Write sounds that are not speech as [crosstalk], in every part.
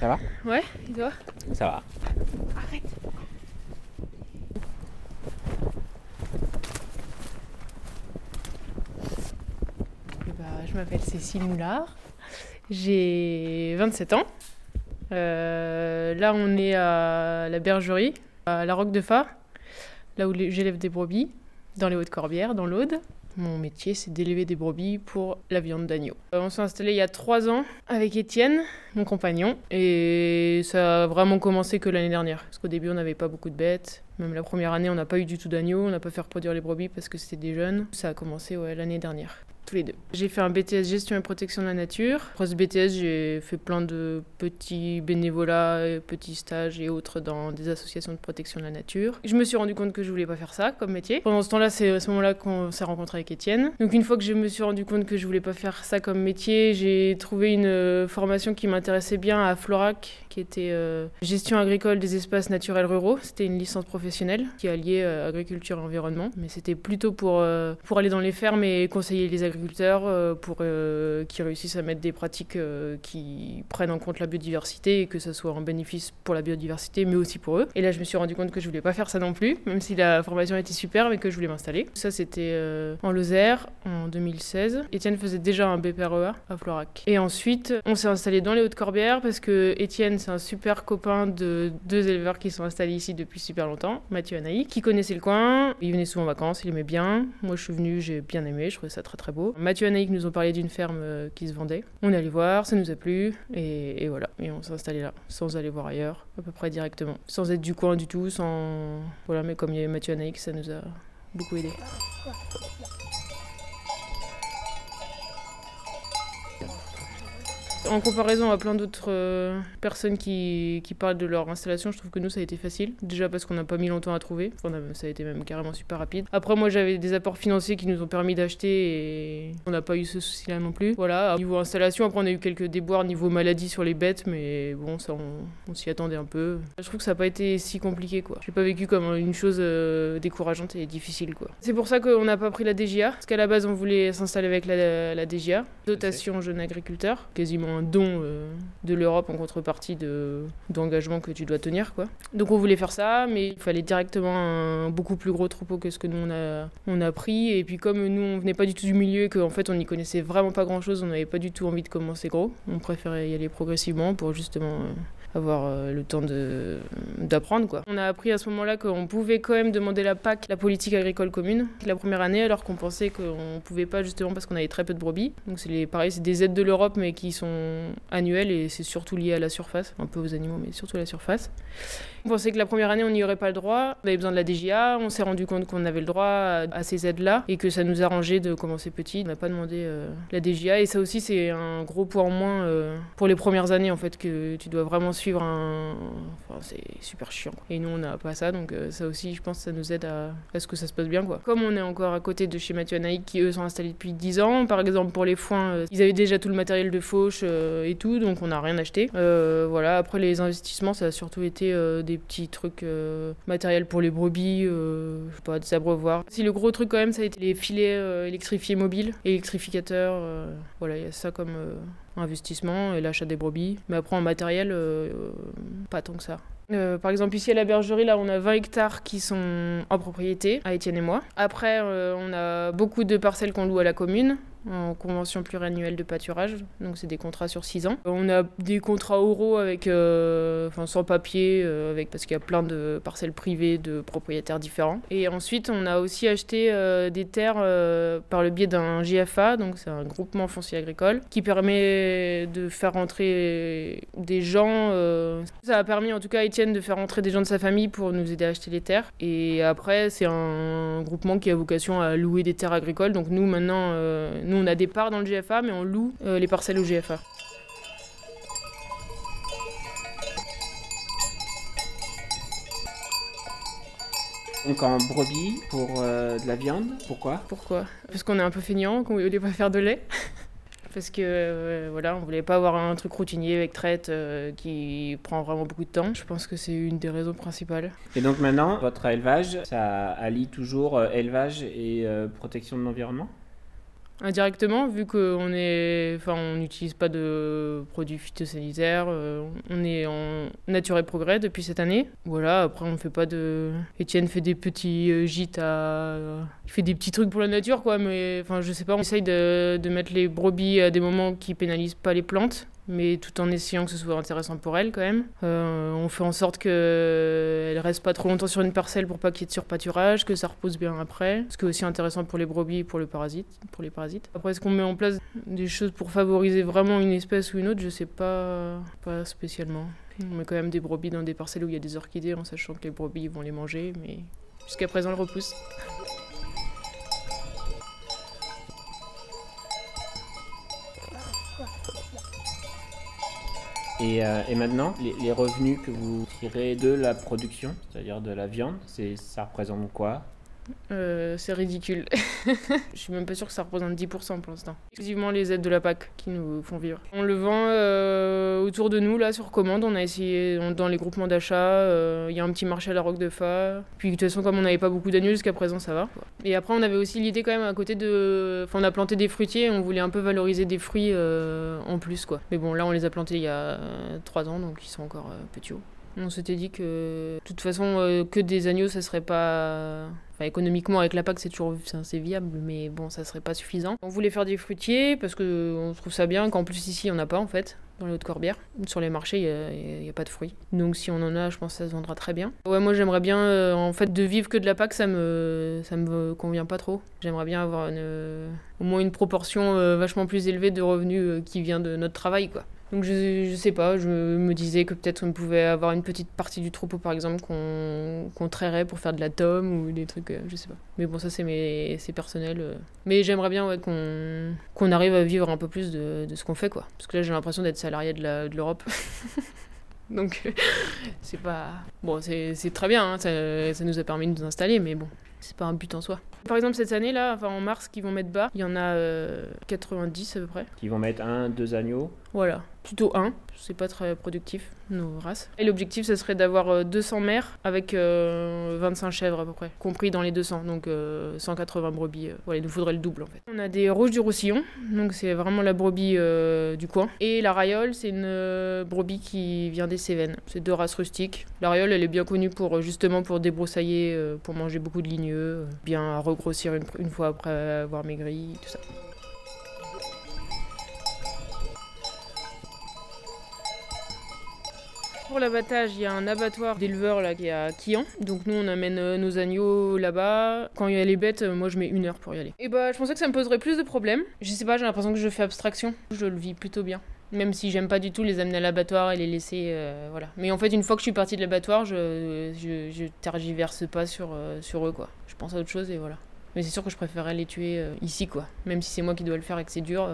Ça va? Ouais, et toi? Ça va. Arrête. Eh ben, je m'appelle Cécile Moulard. J'ai 27 ans. Euh, là, on est à la bergerie, à la Roque de Fa, là où j'élève des brebis, dans les Hautes-Corbières, dans l'Aude. Mon métier, c'est d'élever des brebis pour la viande d'agneau. Euh, on s'est installé il y a trois ans avec Étienne, mon compagnon, et ça a vraiment commencé que l'année dernière. Parce qu'au début, on n'avait pas beaucoup de bêtes. Même la première année, on n'a pas eu du tout d'agneau, on n'a pas fait reproduire les brebis parce que c'était des jeunes. Ça a commencé l'année dernière. Tous les deux. J'ai fait un BTS gestion et protection de la nature. Après ce BTS, j'ai fait plein de petits bénévolats, et petits stages et autres dans des associations de protection de la nature. Je me suis rendu compte que je voulais pas faire ça comme métier. Pendant ce temps-là, c'est à ce moment-là qu'on s'est rencontré avec Étienne. Donc une fois que je me suis rendu compte que je voulais pas faire ça comme métier, j'ai trouvé une euh, formation qui m'intéressait bien à Florac, qui était euh, gestion agricole des espaces naturels ruraux. C'était une licence professionnelle qui alliait euh, agriculture et environnement, mais c'était plutôt pour euh, pour aller dans les fermes et conseiller les agriculteurs euh, pour qu'ils réussissent à mettre des pratiques qui prennent en compte la biodiversité et que ça soit en bénéfice pour la biodiversité, mais aussi pour eux. Et là, je me suis rendu compte que je voulais pas faire ça non plus, même si la formation était super, mais que je voulais m'installer. Ça, c'était en Lozère en 2016. Étienne faisait déjà un BPREA à Florac. Et ensuite, on s'est installé dans les Hautes-Corbières parce que Étienne, c'est un super copain de deux éleveurs qui sont installés ici depuis super longtemps, Mathieu et Anaïs, qui connaissaient le coin. Il venait souvent en vacances, il aimait bien. Moi, je suis venue, j'ai bien aimé, je trouvais ça très très beau. Mathieu et Anaïs nous ont parlé d'une ferme euh, qui se vendait. On est allé voir, ça nous a plu, et, voilà. Et on s'est installé là, sans aller voir ailleurs, à peu près directement. Sans être du coin du tout, sans. Voilà, mais comme il y avait Mathieu et Anaïs, ça nous a beaucoup aidé. En comparaison à plein d'autres euh, personnes qui, qui parlent de leur installation, je trouve que nous, ça a été facile. Déjà parce qu'on n'a pas mis longtemps à trouver. Enfin, a- ça a été même carrément super rapide. Après, moi, j'avais des apports financiers qui nous ont permis d'acheter et on n'a pas eu ce souci-là non plus. Voilà, niveau installation, après, on a eu quelques déboires niveau maladie sur les bêtes, mais bon, ça, on, on s'y attendait un peu. Je trouve que ça n'a pas été si compliqué, quoi. J'ai pas vécu comme une chose euh, décourageante et difficile, quoi. C'est pour ça qu'on n'a pas pris la DGA, parce qu'à la base, on voulait s'installer avec la, la DGA, dotation jeune agriculteur, quasiment un don euh, de l'Europe en contrepartie de d'engagement que tu dois tenir, quoi. Donc on voulait faire ça, mais il fallait directement un beaucoup plus gros troupeau que ce que nous on a, on a pris. Et puis comme nous on venait pas du tout du milieu et qu'en fait on n'y connaissait vraiment pas grand chose, on n'avait pas du tout envie de commencer gros. On préférait y aller progressivement pour justement euh, avoir euh, le temps d'apprendre. On a appris à ce moment-là qu'on pouvait quand même demander la PAC, la politique agricole commune, la première année, alors qu'on pensait qu'on pouvait pas justement parce qu'on avait très peu de brebis. Donc c'est les pareil, c'est des aides de l'Europe mais qui sont annuelles et c'est surtout lié à la surface, un peu aux animaux mais surtout à la surface. On pensait que la première année on n'y aurait pas le droit, on avait besoin de la DGA, on s'est rendu compte qu'on avait le droit à, à ces aides-là et que ça nous arrangeait de commencer petit. On n'a pas demandé euh, la DGA et ça aussi c'est un gros poids en moins euh, pour les premières années en fait que tu dois vraiment suivre un... C'est super chiant. Et nous on n'a pas ça donc euh, ça aussi je pense ça nous aide à, ce que ça se passe bien quoi. Comme on est encore à côté de chez Mathieu Anaïk qui eux sont installés depuis 10 ans, par exemple pour les foins, euh, ils avaient déjà tout le matériel de fauche euh, et tout donc on n'a rien acheté. Voilà, après les investissements ça a surtout été des petits trucs matériels pour les brebis, pas, des abreuvoirs. Si le gros truc quand même ça a été les filets électrifiés mobiles, électrificateurs, voilà il y a ça comme investissement et l'achat des brebis. Mais après en matériel, euh, euh, pas tant que ça. Euh, par exemple, ici à la bergerie, là, on a 20 hectares qui sont en propriété, à Étienne et moi. Après, on a beaucoup de parcelles qu'on loue à la commune, en convention pluriannuelle de pâturage. Donc, c'est des contrats sur 6 ans. On a des contrats oraux avec, euh, enfin, sans papier, euh, avec, parce qu'il y a plein de parcelles privées de propriétaires différents. Et ensuite, on a aussi acheté euh, des terres par le biais d'un GFA, donc c'est un groupement foncier agricole, qui permet de faire rentrer des gens. Ça a permis en tout cas à Étienne de faire rentrer des gens de sa famille pour nous aider à acheter les terres. Et après, c'est un groupement qui a vocation à louer des terres agricoles. Donc nous, maintenant, nous, on a des parts dans le GFA, mais on loue euh, les parcelles au GFA. Donc en brebis pour euh, de la viande, pourquoi? Pourquoi? Parce qu'on est un peu feignant, qu'on voulait pas faire de lait. [laughs] Parce que euh, voilà, on voulait pas avoir un truc routinier avec traite euh, qui prend vraiment beaucoup de temps. Je pense que c'est une des raisons principales. Et donc maintenant, votre élevage, ça allie toujours élevage et protection de l'environnement? Indirectement, vu qu'on est, enfin, n'utilise pas de produits phytosanitaires, euh, on est en nature et progrès depuis cette année. Voilà, après on fait pas de. Étienne fait des petits euh, gîtes à, il fait des petits trucs pour la nature, quoi. Mais enfin, je sais pas, on essaye de mettre les brebis à des moments qui pénalisent pas les plantes mais tout en essayant que ce soit intéressant pour elle quand même. Euh, on fait en sorte qu'elle reste pas trop longtemps sur une parcelle pour pas qu'il y ait de surpâturage, que ça repose bien après. Ce qui est aussi intéressant pour les brebis et pour, le parasite, pour les parasites. Après, est-ce qu'on met en place des choses pour favoriser vraiment une espèce ou une autre? Je sais pas, pas spécialement. On met quand même des brebis dans des parcelles où il y a des orchidées en sachant que les brebis vont les manger, mais jusqu'à présent, elles repoussent. Et, euh, et maintenant, les, revenus que vous tirez de la production, c'est-à-dire de la viande, ça représente quoi? Euh, c'est ridicule. [laughs] je suis même pas sûre que ça représente 10% pour l'instant. Exclusivement les aides de la PAC qui nous font vivre. On le vend euh, autour de nous, là, sur commande. On a essayé on- dans les groupements d'achat. euh, Il y a un petit marché à la Roque de Fa. Puis de toute façon, comme on n'avait pas beaucoup d'agneaux jusqu'à présent, ça va. Et après, on avait aussi l'idée quand même à côté de. Enfin, on a planté des fruitiers. On voulait un peu valoriser des fruits en plus, quoi. Mais bon, là, on les a plantés il y a 3 ans, donc ils sont encore petits hauts. On s'était dit que, de toute façon, euh, que des agneaux, ça serait pas. Enfin, économiquement, avec la PAC, c'est toujours c'est viable, mais bon, ça serait pas suffisant. On voulait faire des fruitiers parce que on trouve ça bien, qu'en plus ici, on n'a pas en fait, dans les Hautes-Corbières. Sur les marchés, il n'y a, pas de fruits. Donc si on en a, je pense que ça se vendra très bien. Ouais, moi, j'aimerais bien, euh, en fait, de vivre que de la PAC, ça me, ça me convient pas trop. J'aimerais bien avoir au moins une proportion euh, vachement plus élevée de revenus qui vient de notre travail, quoi. Donc je, je sais pas, je me disais que peut-être on pouvait avoir une petite partie du troupeau par exemple qu'on qu'on trairait pour faire de la tome ou des trucs, euh, je sais pas. Mais bon ça c'est mes c'est personnel. euh. Mais j'aimerais bien ouais, qu'on qu'on arrive à vivre un peu plus de, de ce qu'on fait quoi. Parce que là j'ai l'impression d'être salarié de la- de l'Europe. [laughs] Donc euh, [laughs] c'est pas... Bon c'est c'est très bien, hein, ça, ça nous a permis de nous installer mais bon. C'est pas un but en soi. Par exemple, cette année, là, enfin en mars, qui vont mettre bas, il y en a euh, 90 à peu près. Qui vont mettre un, deux agneaux Voilà, plutôt un, c'est pas très productif, nos races. Et l'objectif, ce serait d'avoir euh, 200 mères avec euh, 25 chèvres à peu près, compris dans les 200, donc euh, 180 brebis. euh. Voilà, il nous faudrait le double en fait. On a des rouges du Roussillon, donc c'est vraiment la brebis euh, du coin. Et la Rayole, c'est une euh, brebis qui vient des Cévennes. C'est deux races rustiques. La Rayole, elle est bien connue pour euh, justement pour débroussailler, euh, pour manger beaucoup de ligneux, euh, bien regrossir une, une fois après avoir maigri, tout ça. Pour l'abattage, il y a un abattoir d'éleveurs là qui est à Quillan. Donc nous on amène euh, nos agneaux là-bas. Quand il y a les bêtes, euh, moi je mets une heure pour y aller. Et bah je pensais que ça me poserait plus de problèmes. Je sais pas, j'ai l'impression que je fais abstraction. Je le vis plutôt bien. Même si j'aime pas du tout les amener à l'abattoir et les laisser, euh, voilà. Mais en fait, une fois que je suis partie de l'abattoir, je, je, je tergiverse pas sur, sur eux, quoi. Je pense à autre chose et voilà. Mais c'est sûr que je préférerais les tuer ici, quoi. Même si c'est moi qui dois le faire et que c'est dur,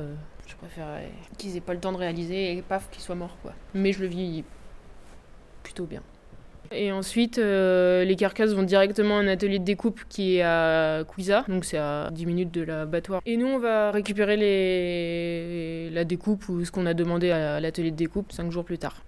je préférerais qu'ils aient pas le temps de réaliser et paf, qu'ils soient morts, quoi. Mais je le vis plutôt bien. Et ensuite, euh, les carcasses vont directement à un atelier de découpe qui est à Cuisa, donc c'est à 10 minutes de l'abattoir. Et nous, on va récupérer la découpe ou ce qu'on a demandé à l'atelier de découpe 5 jours plus tard.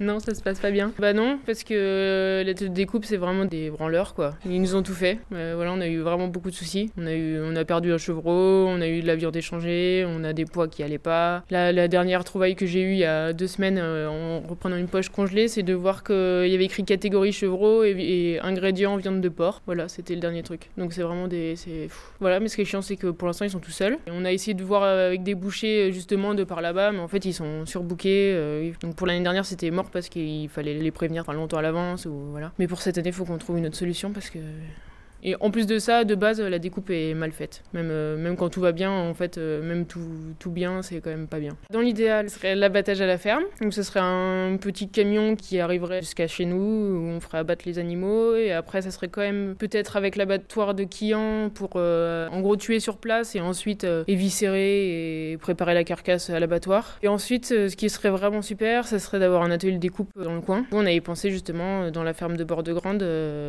Non, ça se passe pas bien. Bah non, parce que euh, l'atelier de découpe, c'est vraiment des branleurs, quoi. Ils nous ont tout fait. Euh, voilà, on a eu vraiment beaucoup de soucis. On a, eu, on a perdu un chevreau, on a eu de la viande échangée, on a des poids qui allaient pas. La, la dernière trouvaille que j'ai eue il y a deux semaines euh, en reprenant une poche congelée, c'est de voir qu'il y avait écrit catégorie chevreau et, et ingrédients viande de porc. Voilà, c'était le dernier truc. Donc c'est vraiment des... Voilà, mais ce qui est chiant, c'est que pour l'instant, ils sont tout seuls. On a essayé de voir avec des bouchers, justement, de par là-bas, mais en fait, ils sont surbookés. donc pour l'année dernière, c'était mort parce qu'il fallait les prévenir longtemps à l'avance. ou voilà. Mais pour cette année, il faut qu'on trouve une autre solution parce que... Et en plus de ça, de base, la découpe est mal faite. Même, euh, quand tout va bien, en fait, euh, même tout, bien, c'est quand même pas bien. Dans l'idéal, ce serait l'abattage à la ferme. Donc ce serait un petit camion qui arriverait jusqu'à chez nous, où on ferait abattre les animaux. Et après, ça serait quand même peut-être avec l'abattoir de Quillan pour, euh, en gros, tuer sur place et ensuite éviscérer et préparer la carcasse à l'abattoir. Et ensuite, ce qui serait vraiment super, ça serait d'avoir un atelier de découpe dans le coin. On avait pensé justement dans la ferme de Bord-de-Grande,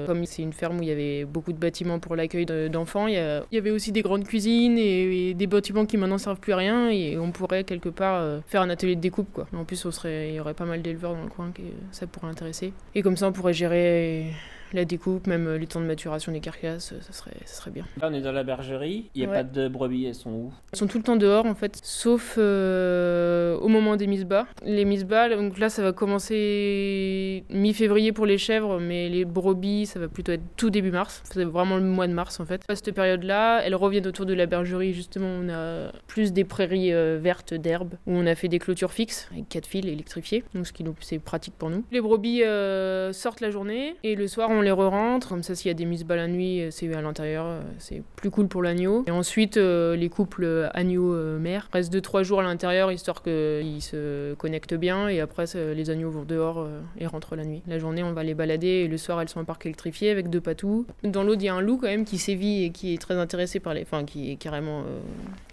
comme c'est une ferme où il y avait beaucoup de bâtiments pour l'accueil de- d'enfants. Il y, y avait aussi des grandes cuisines et, et des bâtiments qui maintenant servent plus à rien et on pourrait quelque part euh, faire un atelier de découpe quoi. En plus, on serait, il y aurait pas mal d'éleveurs dans le coin que ça pourrait intéresser. Et comme ça, on pourrait gérer la découpe, même les temps de maturation des carcasses, ça serait, ça serait bien. Là, on est dans la bergerie. Il n'y a Ouais. pas de brebis. Elles sont où? Elles sont tout le temps dehors en fait, sauf euh, au moment des mises bas. Les mises bas, donc là ça va commencer mi-février pour les chèvres, mais les brebis ça va plutôt être tout début mars. C'est vraiment le mois de mars en fait. À cette période-là, elles reviennent autour de la bergerie justement. On a plus des prairies euh, vertes d'herbe où on a fait des clôtures fixes avec quatre fils électrifiés, donc ce qui nous c'est pratique pour nous. Les brebis euh, sortent la journée et le soir on les re-rentre. Comme ça, s'il y a des mises bas la nuit, euh, c'est à l'intérieur, euh, c'est plus cool pour l'agneau. Et ensuite, euh, les couples agneaux-mères restent 2-3 jours à l'intérieur histoire qu'ils se connectent bien. Et après, les agneaux vont dehors et rentrent la nuit. La journée, on va les balader et le soir, elles sont en parc électrifié avec deux patous. Dans l'autre, il y a un loup quand même qui sévit et qui est très intéressé par les. Enfin, qui est carrément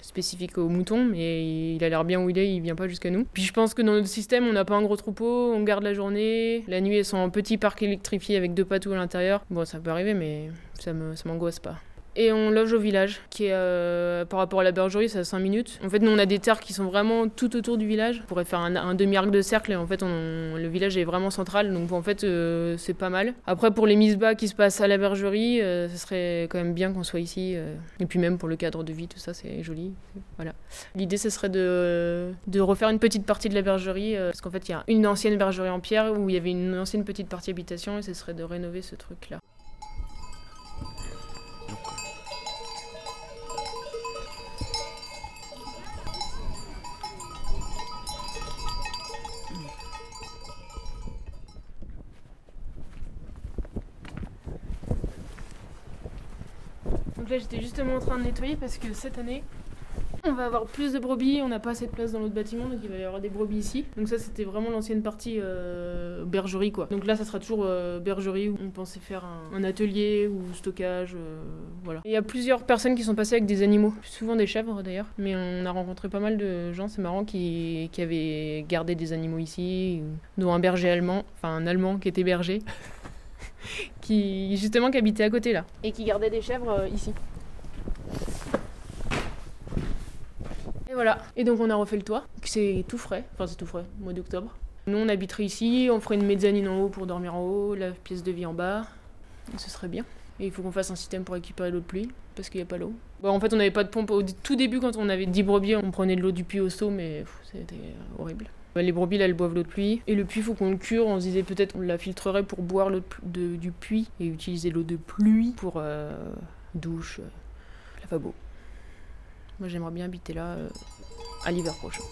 spécifique aux moutons, mais il a l'air bien où il est, il vient pas jusqu'à nous. Puis je pense que dans notre système, on n'a pas un gros troupeau, on garde la journée. La nuit, elles sont en petit parc électrifié avec deux patous à l'intérieur. Bon, ça peut arriver, mais ça me, ça m'angoisse pas. Et on loge au village, qui est euh, par rapport à la bergerie, c'est à 5 minutes. En fait, nous, on a des terres qui sont vraiment tout autour du village. On pourrait faire un, demi-arc de cercle, et en fait, le village est vraiment central, donc en fait, euh, c'est pas mal. Après, pour les mises bas qui se passent à la bergerie, euh, ce serait quand même bien qu'on soit ici. euh. Et puis même pour le cadre de vie, tout ça, c'est joli. Voilà. L'idée, ce serait de, refaire une petite partie de la bergerie, parce qu'en fait, il y a une ancienne bergerie en pierre où il y avait une ancienne petite partie habitation, et ce serait de rénover ce truc-là. Là, j'étais justement en train de nettoyer parce que cette année, on va avoir plus de brebis. On n'a pas assez de place dans l'autre bâtiment, donc il va y avoir des brebis ici. Donc ça, c'était vraiment l'ancienne partie euh, bergerie, quoi. Donc là, ça sera toujours euh, bergerie où on pensait faire un, atelier ou stockage, euh, voilà. Il y a plusieurs personnes qui sont passées avec des animaux, souvent des chèvres d'ailleurs. Mais on a rencontré pas mal de gens, c'est marrant, qui, qui avaient gardé des animaux ici, dont un berger allemand, enfin un allemand qui était berger. [laughs] justement qui habitait à côté là et qui gardait des chèvres euh, ici. Et voilà. Et donc on a refait le toit. C'est tout frais. Enfin c'est tout frais, mois d'octobre. Nous on habiterait ici, on ferait une mezzanine en haut pour dormir en haut, la pièce de vie en bas. Ce serait bien. Et il faut qu'on fasse un système pour récupérer l'eau de pluie parce qu'il n'y a pas l'eau. En fait on n'avait pas de pompe. Au tout début quand on avait 10 brebis, on prenait de l'eau du puits au seau mais c'était horrible. Bah, Les brebis, elles boivent l'eau de pluie. Et le puits, faut qu'on le cure. On se disait peut-être qu'on la filtrerait pour boire du puits et utiliser l'eau de pluie pour euh, douche, euh, lavabo. Moi, j'aimerais bien habiter là euh, à l'hiver prochain.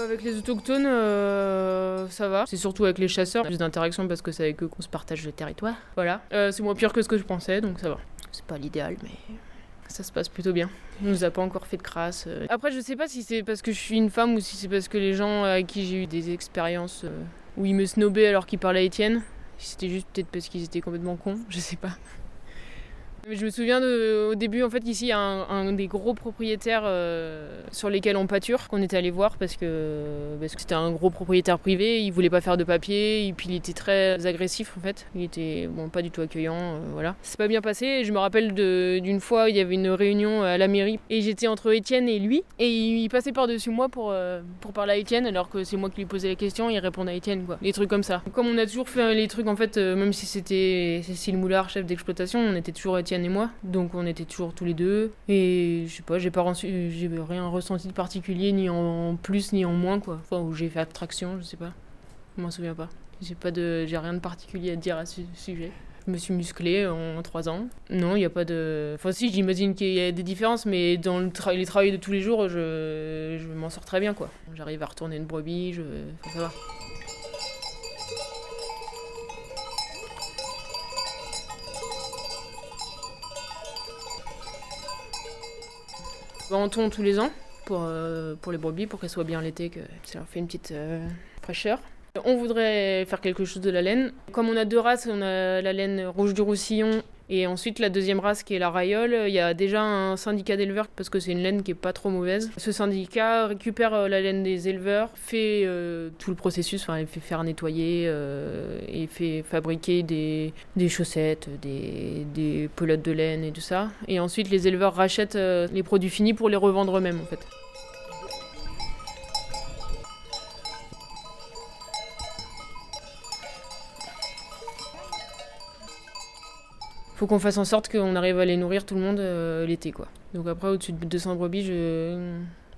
Avec les autochtones, euh, ça va. C'est surtout avec les chasseurs, plus d'interaction parce que c'est avec eux qu'on se partage le territoire. Voilà. Euh, c'est moins pire que ce que je pensais, donc ça va. C'est pas l'idéal, mais ça se passe plutôt bien. On nous a pas encore fait de crasse. euh. Après, je sais pas si c'est parce que je suis une femme ou si c'est parce que les gens avec qui j'ai eu des expériences où ils me snobaient alors qu'ils parlaient à Étienne. Si C'était juste peut-être parce qu'ils étaient complètement cons, je sais pas. Je me souviens de, au début, en fait, ici, il y a un, des gros propriétaires euh, sur lesquels on pâture, qu'on était allé voir parce que parce que c'était un gros propriétaire privé. Il voulait pas faire de papier, et puis il était très agressif en fait. Il était bon, pas du tout accueillant, euh, voilà. C'est pas bien passé. Et je me rappelle d'une fois, il y avait une réunion à la mairie et j'étais entre Étienne et lui, et il, passait par-dessus moi pour euh, pour parler à Étienne, alors que c'est moi qui lui posais la question, il répondait à Étienne, quoi. Des trucs comme ça. Comme on a toujours fait les trucs, en fait, même si c'était Cécile Moulard, chef d'exploitation, on était toujours Étienne et moi, donc on était toujours tous les deux. Et je sais pas, j'ai pas rien ressenti de particulier, ni en plus ni en moins, quoi. Enfin, où j'ai fait abstraction, je sais pas. Je m'en souviens pas. J'ai pas de, j'ai rien de particulier à dire à ce sujet. Je me suis musclée en trois ans. Non, il n'y a pas de. Enfin, si, j'imagine qu'il y a des différences, mais dans le tra- les travaux de tous les jours, je, je m'en sors très bien, quoi. J'arrive à retourner une brebis, je... enfin, ça va. On tous les ans pour, euh, pour les brebis, pour qu'elles soient bien l'été, que ça leur fait une petite euh, fraîcheur. On voudrait faire quelque chose de la laine. Comme on a deux races, on a la laine rouge du Roussillon et ensuite, la deuxième race qui est la Rayole, il y a déjà un syndicat d'éleveurs parce que c'est une laine qui est pas trop mauvaise. Ce syndicat récupère euh, la laine des éleveurs, fait euh, tout le processus, enfin, fait faire nettoyer euh, et fait fabriquer des, des chaussettes, des, des pelotes de laine et tout ça. Et ensuite, les éleveurs rachètent les produits finis pour les revendre eux-mêmes en fait. Faut qu'on fasse en sorte qu'on arrive à les nourrir tout le monde euh, l'été quoi. Donc après au-dessus de 200 brebis, je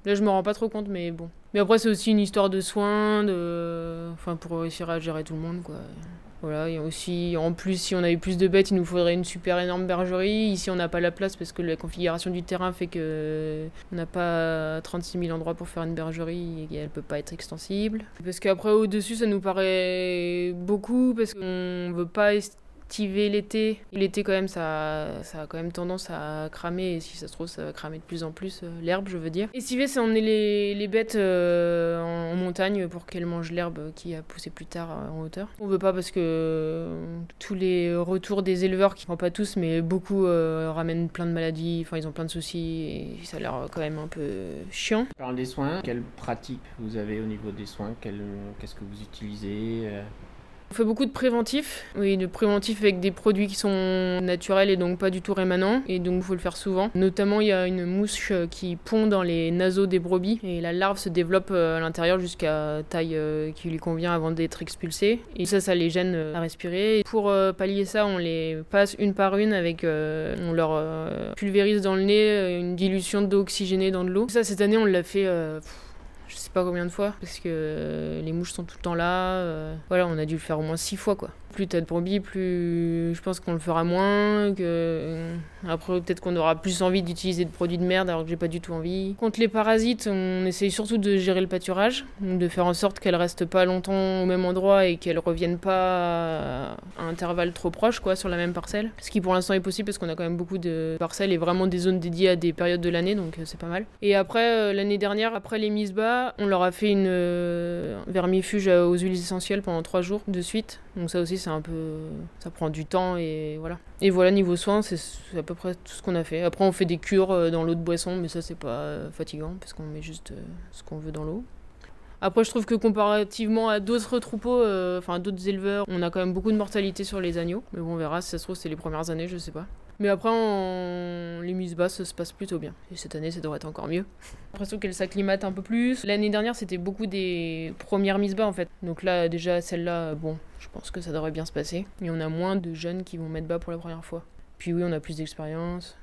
là je me rends pas trop compte mais bon. Mais après c'est aussi une histoire de soins de enfin pour réussir à gérer tout le monde quoi. Voilà, et aussi, en plus, si on avait plus de bêtes, il nous faudrait une super énorme bergerie. Ici, on n'a pas la place parce que la configuration du terrain fait que on n'a pas 36 000 endroits pour faire une bergerie et elle peut pas être extensible. Parce qu'après, au-dessus, ça nous paraît beaucoup parce qu'on veut pas l'été. L'été, quand même, ça, a quand même tendance à cramer. Et si ça se trouve, ça va cramer de plus en plus. Euh, l'herbe, je veux dire. Estiver, c'est emmener les, les bêtes euh, en, montagne pour qu'elles mangent l'herbe qui a poussé plus tard euh, en hauteur. On veut pas parce que tous les retours des éleveurs, qui ne pas tous, mais beaucoup ramènent plein de maladies. Enfin, ils ont plein de soucis et ça a l'air quand même un peu chiant. Parle des soins. Quelles pratiques vous avez au niveau des soins? Qu'est-ce que vous utilisez on fait beaucoup de préventifs, oui, de préventifs avec des produits qui sont naturels et donc pas du tout rémanents, et donc il faut le faire souvent. Notamment, il y a une mouche qui pond dans les naseaux des brebis, et la larve se développe euh, à l'intérieur jusqu'à taille euh, qui lui convient avant d'être expulsée. Et ça, ça les gêne euh, à respirer. pour pallier ça, on les passe une par une avec, on leur pulvérise dans le nez une dilution d'eau oxygénée dans de l'eau. Ça, cette année, on l'a fait je sais pas combien de fois, parce que les mouches sont tout le temps là. Euh, voilà, on a dû le faire au moins six fois, quoi plus t'as de brebis, plus je pense qu'on le fera moins. Euh, après peut-être qu'on aura plus envie d'utiliser de produits de merde alors que j'ai pas du tout envie. Contre les parasites, on essaye surtout de gérer le pâturage, de faire en sorte qu'elles restent pas longtemps au même endroit et qu'elles reviennent pas à intervalles trop proches quoi sur la même parcelle. Ce qui pour l'instant est possible parce qu'on a quand même beaucoup de parcelles et vraiment des zones dédiées à des périodes de l'année donc euh, c'est pas mal. Et après euh, l'année dernière, après les mises bas, on leur a fait une vermifuge aux huiles essentielles pendant trois jours de suite. Donc ça aussi c'est un peu. Ça prend du temps et voilà. Et voilà, niveau soins, c'est à peu près tout ce qu'on a fait. Après, on fait des cures euh, dans l'eau de boisson, mais ça, c'est pas euh, fatigant parce qu'on met juste euh, ce qu'on veut dans l'eau. Après, je trouve que comparativement à d'autres troupeaux, enfin d'autres éleveurs, on a quand même beaucoup de mortalité sur les agneaux. Mais bon, on verra si ça se trouve, c'est les premières années, je sais pas. Mais après, les mises basses, ça se passe plutôt bien. Et cette année, ça devrait être encore mieux. J'ai l'impression qu'elle s'acclimate un peu plus. L'année dernière, c'était beaucoup des premières mises bas, en fait. Donc là, déjà, celle-là, bon, je pense que ça devrait bien se passer. Et on a moins de jeunes qui vont mettre bas pour la première fois. Puis oui, on a plus d'expérience.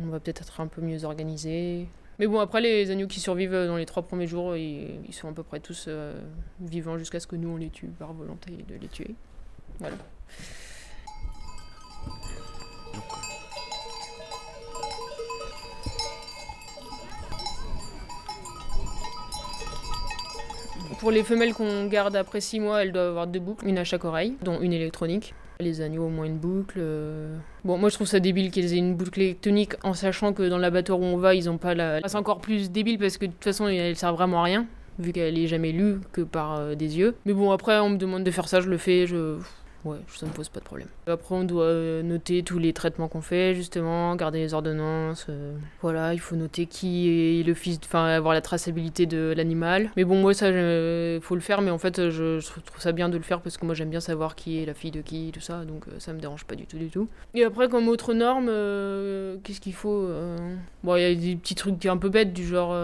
On va peut-être être un peu mieux organisé. Mais bon, après, les agneaux qui survivent dans les trois premiers jours, ils, sont à peu près tous euh, vivants jusqu'à ce que nous, on les tue par volonté de les tuer. Voilà. Pour les femelles qu'on garde après 6 mois, elles doivent avoir deux boucles, une à chaque oreille, dont une électronique. Les agneaux au moins une boucle. Euh. Bon, moi je trouve ça débile qu'ils aient une boucle électronique en sachant que dans l'abattoir où on va, ils ont pas la. C'est encore plus débile parce que de toute façon, elle sert vraiment à rien, vu qu'elle est jamais lue que par euh, des yeux. Mais bon, après, on me demande de faire ça, je le fais, je. Ouais, ça me pose pas de problème. Après, on doit euh, noter tous les traitements qu'on fait, justement, garder les ordonnances. Euh, voilà, il faut noter qui est le fils, enfin, avoir la traçabilité de l'animal. Mais bon, moi, ça, il faut le faire, mais en fait, je, trouve ça bien de le faire parce que moi, j'aime bien savoir qui est la fille de qui, tout ça, donc euh, ça me dérange pas du tout, du tout. Et après, comme autre norme, qu'est-ce qu'il faut Bon, il y a des petits trucs un peu bêtes, du genre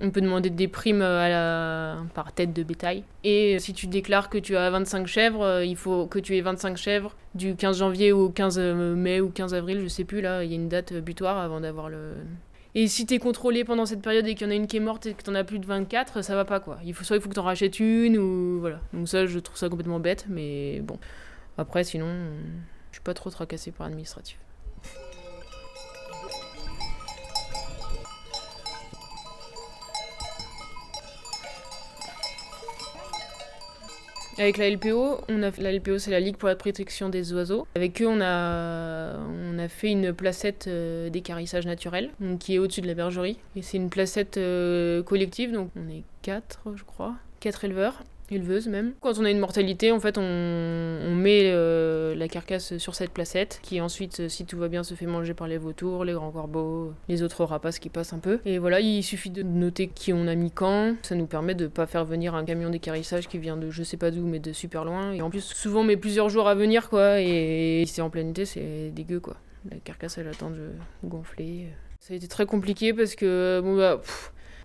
on peut demander des primes la... par tête de bétail. Et si tu déclares que tu as 25 chèvres, euh, il faut que tu aies 25 chèvres du 15 janvier au 15 mai ou 15 avril, je sais plus, là, il y a une date butoir avant d'avoir le... Et si t'es contrôlé pendant cette période et qu'il y en a une qui est morte et que t'en as plus de 24, ça va pas quoi. Il faut, soit il faut que t'en rachètes une ou voilà. Donc ça, je trouve ça complètement bête, mais bon. Après, sinon, je suis pas trop tracassé par l'administratif. Avec la LPO, on a, la LPO c'est la Ligue pour la protection des oiseaux. Avec eux, on a, on a fait une placette euh, d'écarissage naturel, qui est au-dessus de la bergerie. Et c'est une placette euh, collective, donc on est quatre, je crois, quatre éleveurs. Éleveuse même. Quand on a une mortalité, en fait, on, on met euh, la carcasse sur cette placette, qui ensuite, euh, si tout va bien, se fait manger par les vautours, les grands corbeaux, les autres rapaces qui passent un peu. Et voilà, il suffit de noter qui on a mis quand. Ça nous permet de pas faire venir un camion d'écarissage qui vient de je sais pas d'où, mais de super loin. Et en plus, souvent, on met plusieurs jours à venir, quoi. Et c'est en plein été, c'est dégueu, quoi. La carcasse, elle attend de gonfler. Ça a été très compliqué parce que, bon, bah.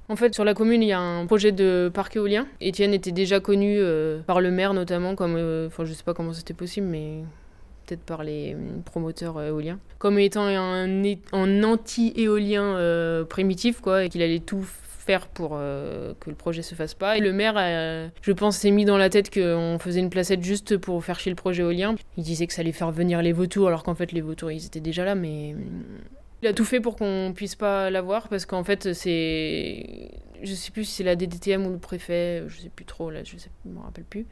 En fait, sur la commune, il y a un projet de parc éolien. Étienne était déjà connu euh, par le maire, notamment, comme. euh, Enfin, je sais pas comment c'était possible, mais peut-être par les euh, promoteurs éoliens. Comme étant un, anti-éolien primitif, quoi, et qu'il allait tout faire pour que le projet se fasse pas. Et le maire, je pense, s'est mis dans la tête qu'on faisait une placette juste pour faire chier le projet éolien. Il disait que ça allait faire venir les vautours, alors qu'en fait, les vautours, ils étaient déjà là, mais. Il a tout fait pour qu'on puisse pas l'avoir parce qu'en fait c'est je sais plus si c'est la DDTM ou le préfet, je sais plus trop là, je je me rappelle plus.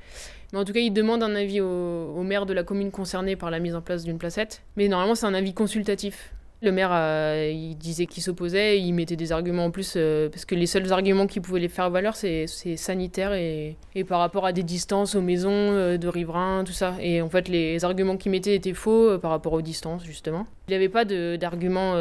Mais en tout cas, il demande un avis au maire de la commune concernée par la mise en place d'une placette. Mais normalement, c'est un avis consultatif. Le maire, euh, disait qu'il s'opposait, il mettait des arguments en plus, euh, parce que les seuls arguments qui pouvaient les faire valoir, c'est sanitaire et, et par rapport à des distances aux maisons euh, de riverains, tout ça. Et en fait, les arguments qu'il mettait étaient faux par rapport aux distances, justement. Il n'y avait pas d'arguments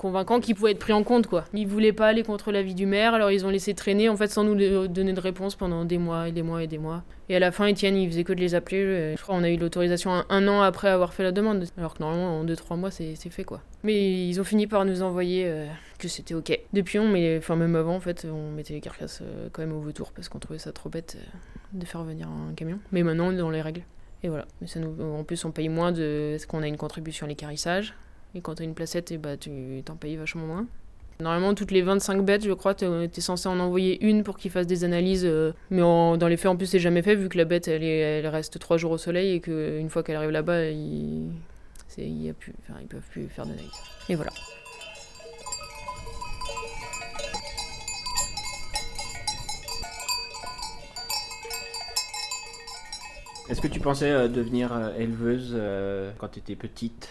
convaincants qui pouvaient être pris en compte, quoi. Ils voulaient pas aller contre l'avis du maire, alors ils ont laissé traîner, en fait, sans nous donner de réponse pendant des mois et des mois et des mois. Et à la fin, Étienne, il faisait que de les appeler. euh, Je crois qu'on a eu l'autorisation un, an après avoir fait la demande. Alors que normalement, en 2-3 mois, c'est fait, quoi. Mais ils ont fini par nous envoyer euh, que c'était OK. Depuis, on met, enfin même avant, en fait, on mettait les carcasses euh, quand même au vautour parce qu'on trouvait ça trop bête de faire venir un camion. Mais maintenant, on est dans les règles. Et voilà. Mais nous, en plus, on paye moins de... Parce qu'on a une contribution à l'écarissage. Et quand t'as une placette, et bah, tu t'en payes vachement moins. Normalement, toutes les 25 bêtes, je crois, t'es censé en envoyer une pour qu'ils fassent des analyses. euh, mais dans les faits, en plus, c'est jamais fait vu que la bête, elle, elle reste 3 jours au soleil et qu'une fois qu'elle arrive là-bas, ils... il enfin, ils peuvent plus faire d'analyse. Et voilà. Est-ce que tu pensais euh, devenir euh, éleveuse quand tu étais petite?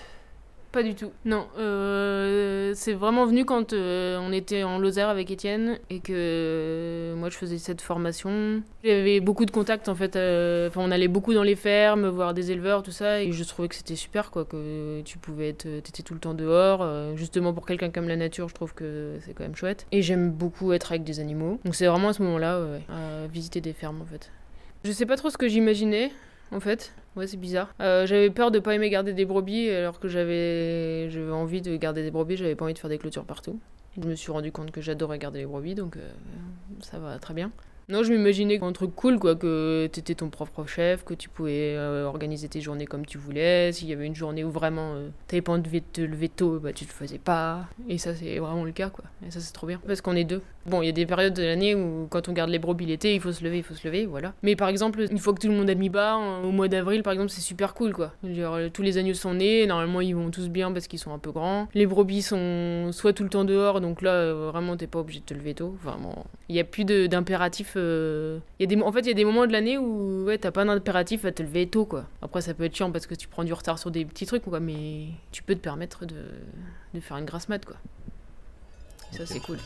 Pas du tout. Non, euh, c'est vraiment venu quand euh, on était en Lozère avec Étienne et que euh, moi je faisais cette formation. J'avais beaucoup de contacts en fait. Enfin, on allait beaucoup dans les fermes, voir des éleveurs, tout ça, et je trouvais que c'était super quoi, que tu pouvais être, t'étais tout le temps dehors. justement pour quelqu'un comme la nature, je trouve que c'est quand même chouette. Et j'aime beaucoup être avec des animaux. Donc c'est vraiment à ce moment-là, à visiter des fermes en fait. Je sais pas trop ce que j'imaginais en fait. Ouais, c'est bizarre. Euh, j'avais peur de pas aimer garder des brebis alors que j'avais j'avais envie de garder des brebis, j'avais pas envie de faire des clôtures partout. Je me suis rendu compte que j'adorais garder les brebis donc euh, ça va très bien. Non, je m'imaginais un truc cool, quoi, que t'étais ton propre chef, que tu pouvais euh, organiser tes journées comme tu voulais. S'il y avait une journée où vraiment euh, t'avais pas envie de te lever tôt, bah tu le faisais pas. Et ça, c'est vraiment le cas, quoi. Et ça, c'est trop bien. Parce qu'on est deux. Bon, il y a des périodes de l'année où, quand on garde les brebis l'été, il faut se lever, il faut se lever, voilà. Mais par exemple, une fois que tout le monde a mis bas, au mois d'avril, par exemple, c'est super cool, quoi. Genre, euh, tous les agneaux sont nés, normalement, ils vont tous bien parce qu'ils sont un peu grands. Les brebis sont soit tout le temps dehors, donc là, vraiment, t'es pas obligé de te lever tôt. Bon, il y a plus d'impératif. Euh, il y a des, en fait, il y a des moments de l'année où ouais, t'as pas d'impératif à te lever tôt, quoi. Après, ça peut être chiant parce que tu prends du retard sur des petits trucs, quoi, mais tu peux te permettre de, de faire une grasse mat, quoi. Ça, c'est cool.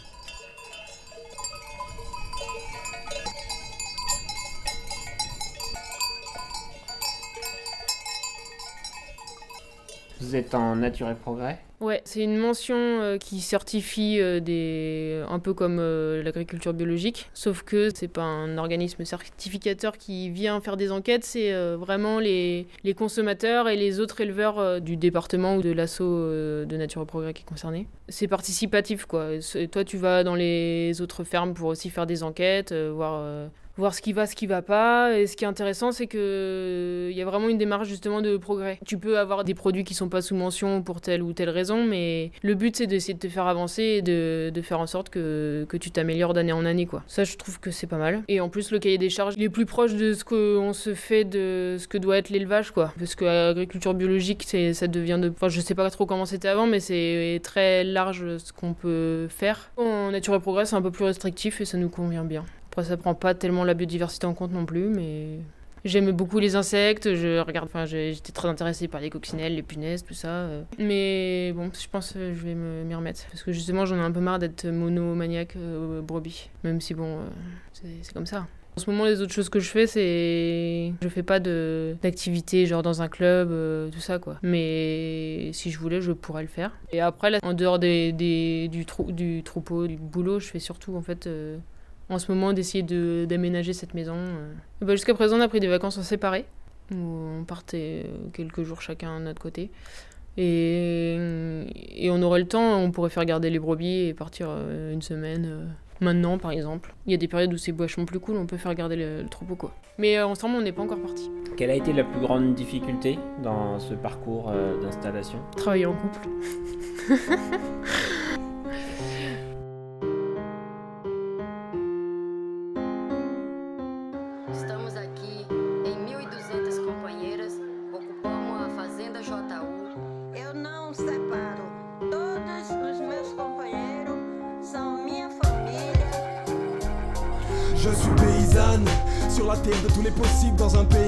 Vous êtes en nature et progrès Ouais, c'est une mention euh, qui certifie euh, des un peu comme euh, l'agriculture biologique, sauf que c'est pas un organisme certificateur qui vient faire des enquêtes, c'est vraiment les, les consommateurs et les autres éleveurs du département ou de l'assaut de Nature au Progrès qui est concerné. C'est participatif quoi. Toi tu vas dans les autres fermes pour aussi faire des enquêtes, voir voir ce qui va, ce qui va pas. Et ce qui est intéressant, c'est que il y a vraiment une démarche justement de progrès. Tu peux avoir des produits qui sont pas sous mention pour telle ou telle raison, mais le but c'est d'essayer de te faire avancer et de, faire en sorte que, tu t'améliores d'année en année, quoi. Ça, je trouve que c'est pas mal. Et en plus, le cahier des charges, il est plus proche de ce qu'on se fait de ce que doit être l'élevage, quoi. Parce que l'agriculture biologique, ça devient de. Enfin, je sais pas trop comment c'était avant, mais c'est très large ce qu'on peut faire. En nature et progrès, c'est un peu plus restrictif et ça nous convient bien. Après, ça prend pas tellement la biodiversité en compte non plus, mais j'aime beaucoup les insectes. Je regarde, enfin, j'étais très intéressée par les coccinelles, les punaises, tout ça. euh. Mais bon, je pense que je vais m'y remettre parce que justement, j'en ai un peu marre d'être monomaniaque euh, brebis. Même si bon, euh, c'est comme ça. En ce moment, les autres choses que je fais, c'est. Je fais pas d'activité, genre dans un club, euh, tout ça, quoi. Mais si je voulais, je pourrais le faire. Et après, là, en dehors des, des du, trou, du troupeau, du boulot, je fais surtout, en fait, en ce moment, d'essayer d'aménager cette maison. Bah, Jusqu'à présent, on a pris des vacances en séparés. Où on partait quelques jours chacun de notre côté. Et, et, on aurait le temps, on pourrait faire garder les brebis et partir une semaine Maintenant, par exemple, il y a des périodes où c'est vachement plus cool, on peut faire garder le, troupeau quoi. Mais euh, ensemble, on n'est pas encore parti. Quelle a été la plus grande difficulté dans ce parcours euh, d'installation? Travailler en couple. [laughs] dans un pays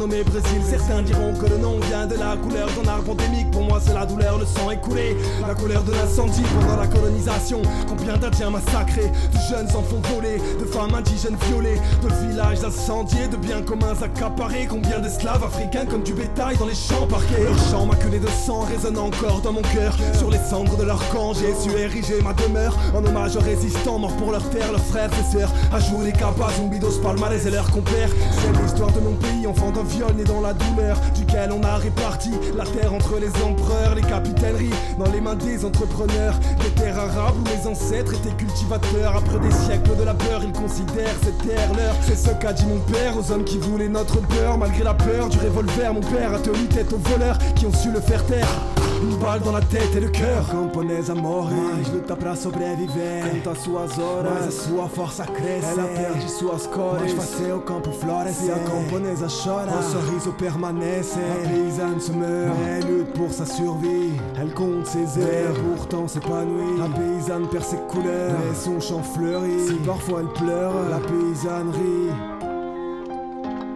nommé Brésil. Certains diront que le nom vient de la couleur d'un arbre endémique. Pour moi, c'est la douleur, le sang écoulé, la couleur de l'incendie pendant la colonisation. Combien d'Indiens massacrés, de jeunes enfants volés, de femmes indigènes violées, de villages incendiés, de biens communs accaparés. Combien d'esclaves africains comme du bétail dans les champs parqués. Leur chant maculé de sang résonne encore dans mon cœur. Sur les cendres de leur camp, j'ai su ériger ma demeure en hommage aux résistants morts pour leur terre, leurs frères et sœurs. À jouer les capas, zombidos palmarès et leurs compères. C'est l'histoire de mon pays, enfant d'un viol né dans la douleur, duquel on a réparti la terre entre les empereurs, les capitaineries, dans les mains des entrepreneurs. Des terres arabes où mes ancêtres étaient cultivateurs. Après des siècles de labeur, ils considèrent cette terre leur. C'est ce qu'a dit mon père aux hommes qui voulaient notre peur. Malgré la peur du revolver, mon père a tenu tête aux voleurs qui ont su le faire taire. Une balle dans la tête et le cœur. Camponesa morre, mas luta pra sobreviver. Conta suas horas, mas a sua força cresce. Ela perde suas cores, mas faz seu campo florescer. Se a camponesa chora, o sorriso permanece. La paysanne se meurt, mais elle lutte pour sa survie. Elle compte ses heures, pourtant s'épanouit. La paysanne perd ses couleurs, mais son champ fleurit. Si parfois elle pleure, la paysanne rit.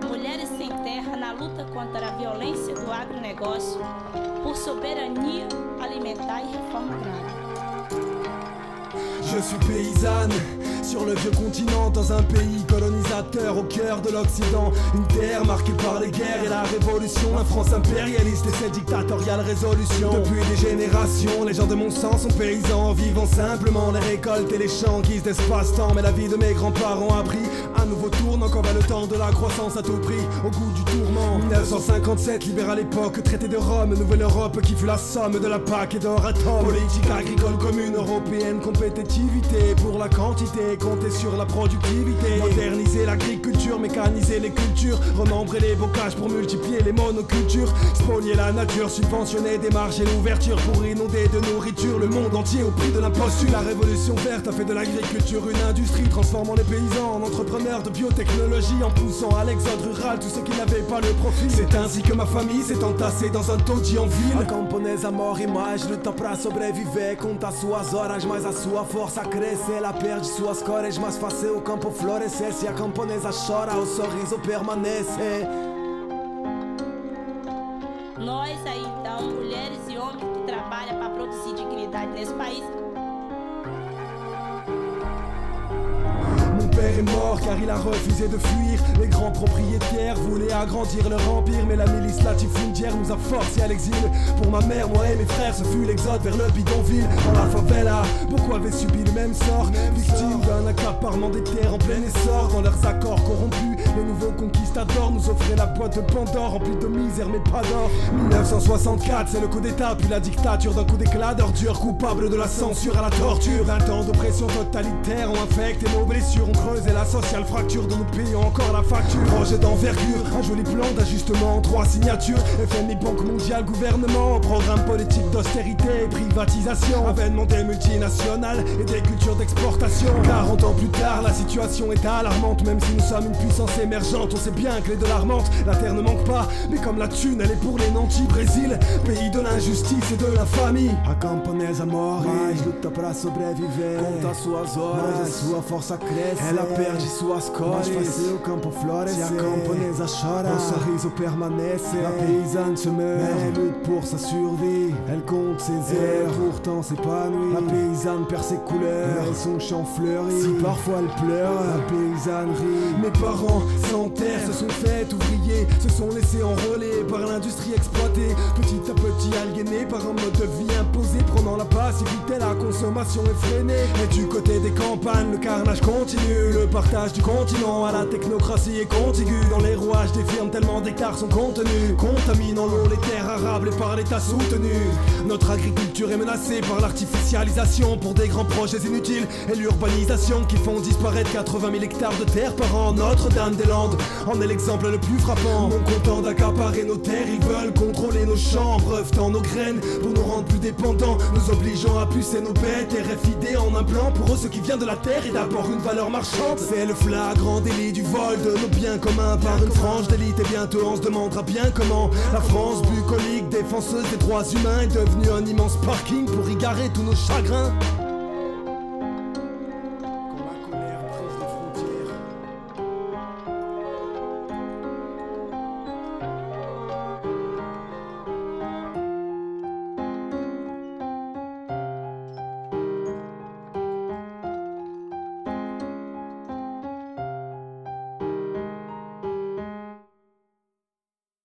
Mulheres sem terra na luta contra a violência do agronegócio. Por soberania alimentar e reforma agrária. Je suis paysanne sur le vieux continent, dans un pays colonisateur au cœur de l'Occident. Une terre marquée par les guerres et la révolution. La France impérialiste et ses dictatoriales résolutions. Depuis des générations, les gens de mon sang sont paysans, vivant simplement les récoltes et les champs guisent d'espace-temps. Mais la vie de mes grands-parents a pris un nouveau tournant quand va le temps de la croissance à tout prix, au goût du tourment. 1957, libéral époque, traité de Rome, nouvelle Europe qui fut la somme de la PAC et d'un atome. Politique agricole commune européenne, compétitivité pour la quantité compter sur la productivité. Moderniser l'agriculture, mécaniser les cultures, remembrer les bocages pour multiplier les monocultures. Spolier la nature, subventionner des marges et l'ouverture pour inonder de nourriture le monde entier au prix de l'imposture. La révolution verte a fait de l'agriculture une industrie, transformant les paysans en entrepreneurs de biotechnologie, en poussant à l'exode rural tous ceux qui n'avaient pas le profit. C'est ainsi que ma famille s'est entassée dans un taudis en ville. A camponesa morre mais luta pra sobreviver. Conta suas horas, mas a sua força cresce. Ela perde suas cores, mas faz seu campo florescer. Se a camponesa chora, o sorriso permanece. Nós aí então, mulheres e homens que trabalham para produzir dignidade nesse país, car il a refusé de fuir. Les grands propriétaires voulaient agrandir leur empire, mais la milice latifundiaire nous a forcés à l'exil. Pour ma mère, moi et mes frères, ce fut l'exode vers le bidonville. Dans la favela, beaucoup avaient subi le même sort? Victimes d'un accaparement des terres en plein essor. Dans leurs accords corrompus, les nouveaux conquistadors nous offraient la boîte de Pandore remplie de misère mais pas d'or. 1964, c'est le coup d'état, puis la dictature d'un coup d'éclat d'ordure, coupable de la censure à la torture. 20 ans d'oppression totalitaire ont infecté nos blessures, on creuse et la sociale fracture de nous payons encore la facture. Projet d'envergure, un joli plan d'ajustement, trois signatures. FMI, Banque mondiale, gouvernement, programme politique d'austérité, privatisation, avènement des multinationales et des cultures d'exportation. 40 ans plus tard, la situation est alarmante, même si nous sommes une puissance émergente. On sait bien que les dollars mentent, la terre ne manque pas. Mais comme la thune, elle est pour les nantis. Brésil, pays de l'injustice et de la famille. A camponesa morre, mas luta pra sobreviver. Conta suas horas, mas a sua força cresce. Ela perde suas cores, mas faz seu campo florescer. Se a camponesa chora, o sorriso permanece. La paysanne se meurt, elle lutte pour sa survie. Elle compte ses heures, pourtant s'épanouit. La paysanne perd ses couleurs, et son champ fleurit. Si parfois elle pleure, la paysanne rit. Mes parents sans terre se sont fait ouvriers, se sont laissés enrôler par l'industrie exploitée. Petit à petit aliénés par un mode de vie imposé, prenant la passivité, la consommation effrénée. Et du côté des campagnes, le carnage continue. Le partage du continent à la technocratie est contigu. Dans les rouages des firmes, tellement d'hectares sont contenus. Contaminant l'eau, les terres arables et par l'État soutenu. Notre agriculture est menacée par l'artificialisation pour des grands projets inutiles et l'urbanisation qui font disparaître 80 000 hectares de terre par an. Notre-Dame-des-Landes en est l'exemple le plus frappant. Non content d'accaparer nos terres, ils veulent contrôler nos champs, brevetant nos graines pour nous rendre plus dépendants, nous obligeant à pucer nos bêtes. RFID en implant pour eux ce qui vient de la terre est d'abord une valeur marchande. C'est le flagrant délit du vol de nos biens communs par une frange d'élite et bientôt on se demandera bien comment la France bucolique, défenseuse des droits humains est devenue un immense parking pour y garer tous nos chagrins.